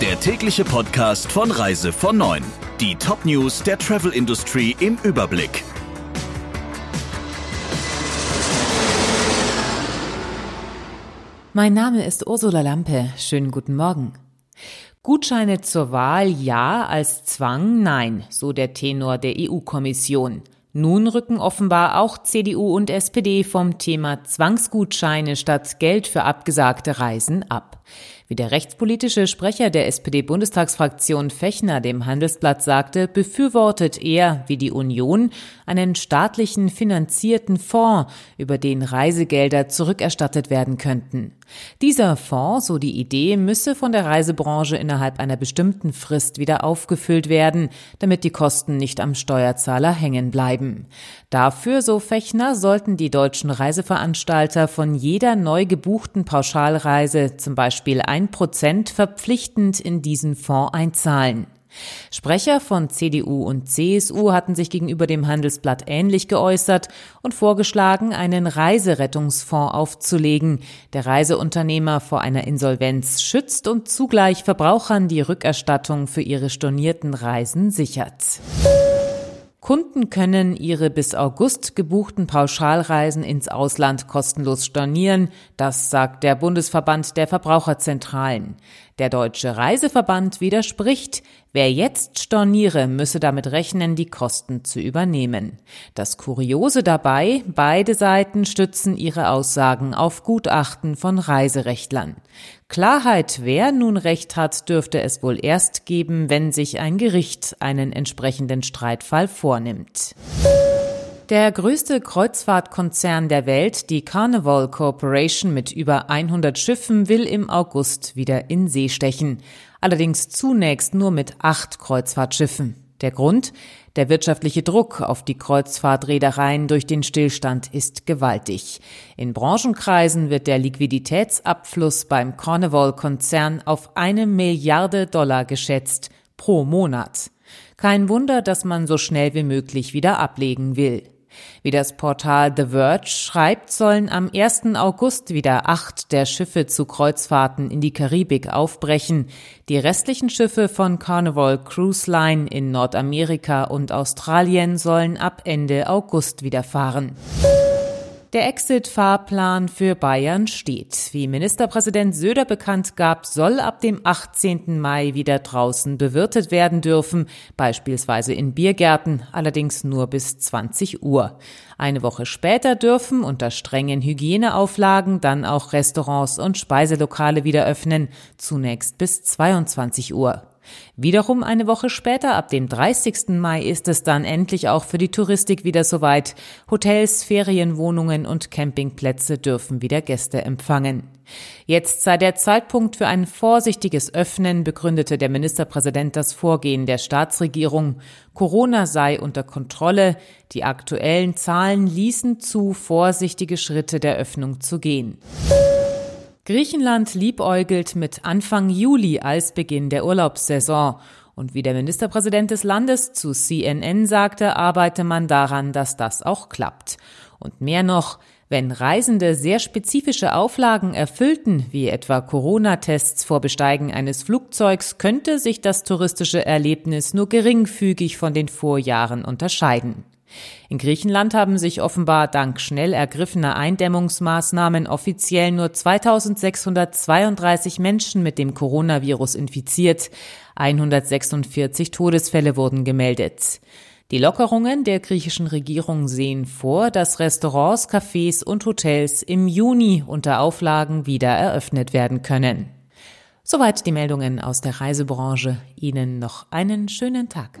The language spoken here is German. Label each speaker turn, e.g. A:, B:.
A: der tägliche Podcast von Reise von 9. Die Top-News der Travel Industry im Überblick.
B: Mein Name ist Ursula Lampe. Schönen guten Morgen. Gutscheine zur Wahl ja, als Zwang nein, so der Tenor der EU-Kommission. Nun rücken offenbar auch CDU und SPD vom Thema Zwangsgutscheine statt Geld für abgesagte Reisen ab. Wie der rechtspolitische Sprecher der SPD-Bundestagsfraktion Fechner dem Handelsblatt sagte, befürwortet er, wie die Union, einen staatlichen finanzierten Fonds, über den Reisegelder zurückerstattet werden könnten. Dieser Fonds, so die Idee, müsse von der Reisebranche innerhalb einer bestimmten Frist wieder aufgefüllt werden, damit die Kosten nicht am Steuerzahler hängen bleiben. Dafür, so Fechner, sollten die deutschen Reiseveranstalter von jeder neu gebuchten Pauschalreise zum Beispiel Prozent verpflichtend in diesen Fonds einzahlen. Sprecher von CDU und CSU hatten sich gegenüber dem Handelsblatt ähnlich geäußert und vorgeschlagen, einen Reiserettungsfonds aufzulegen, der Reiseunternehmer vor einer Insolvenz schützt und zugleich Verbrauchern die Rückerstattung für ihre stornierten Reisen sichert. Kunden können ihre bis August gebuchten Pauschalreisen ins Ausland kostenlos stornieren, das sagt der Bundesverband der Verbraucherzentralen. Der Deutsche Reiseverband widerspricht, wer jetzt storniere, müsse damit rechnen, die Kosten zu übernehmen. Das Kuriose dabei, beide Seiten stützen ihre Aussagen auf Gutachten von Reiserechtlern. Klarheit, wer nun recht hat, dürfte es wohl erst geben, wenn sich ein Gericht einen entsprechenden Streitfall vornimmt. Der größte Kreuzfahrtkonzern der Welt, die Carnival Corporation mit über 100 Schiffen, will im August wieder in See stechen. Allerdings zunächst nur mit acht Kreuzfahrtschiffen. Der Grund? Der wirtschaftliche Druck auf die Kreuzfahrtreedereien durch den Stillstand ist gewaltig. In Branchenkreisen wird der Liquiditätsabfluss beim Carnival-Konzern auf eine Milliarde Dollar geschätzt pro Monat. Kein Wunder, dass man so schnell wie möglich wieder ablegen will. Wie das Portal The Verge schreibt, sollen am 1. August wieder acht der Schiffe zu Kreuzfahrten in die Karibik aufbrechen. Die restlichen Schiffe von Carnival Cruise Line in Nordamerika und Australien sollen ab Ende August wieder fahren. Der Exit-Fahrplan für Bayern steht. Wie Ministerpräsident Söder bekannt gab, soll ab dem 18. Mai wieder draußen bewirtet werden dürfen, beispielsweise in Biergärten, allerdings nur bis 20 Uhr. Eine Woche später dürfen unter strengen Hygieneauflagen dann auch Restaurants und Speiselokale wieder öffnen, zunächst bis 22 Uhr. Wiederum eine Woche später, ab dem 30. Mai, ist es dann endlich auch für die Touristik wieder soweit. Hotels, Ferienwohnungen und Campingplätze dürfen wieder Gäste empfangen. Jetzt sei der Zeitpunkt für ein vorsichtiges Öffnen, begründete der Ministerpräsident das Vorgehen der Staatsregierung. Corona sei unter Kontrolle. Die aktuellen Zahlen ließen zu, vorsichtige Schritte der Öffnung zu gehen. Griechenland liebäugelt mit Anfang Juli als Beginn der Urlaubssaison. Und wie der Ministerpräsident des Landes zu CNN sagte, arbeite man daran, dass das auch klappt. Und mehr noch, wenn Reisende sehr spezifische Auflagen erfüllten, wie etwa Corona-Tests vor Besteigen eines Flugzeugs, könnte sich das touristische Erlebnis nur geringfügig von den Vorjahren unterscheiden. In Griechenland haben sich offenbar dank schnell ergriffener Eindämmungsmaßnahmen offiziell nur 2632 Menschen mit dem Coronavirus infiziert. 146 Todesfälle wurden gemeldet. Die Lockerungen der griechischen Regierung sehen vor, dass Restaurants, Cafés und Hotels im Juni unter Auflagen wieder eröffnet werden können. Soweit die Meldungen aus der Reisebranche. Ihnen noch einen schönen Tag.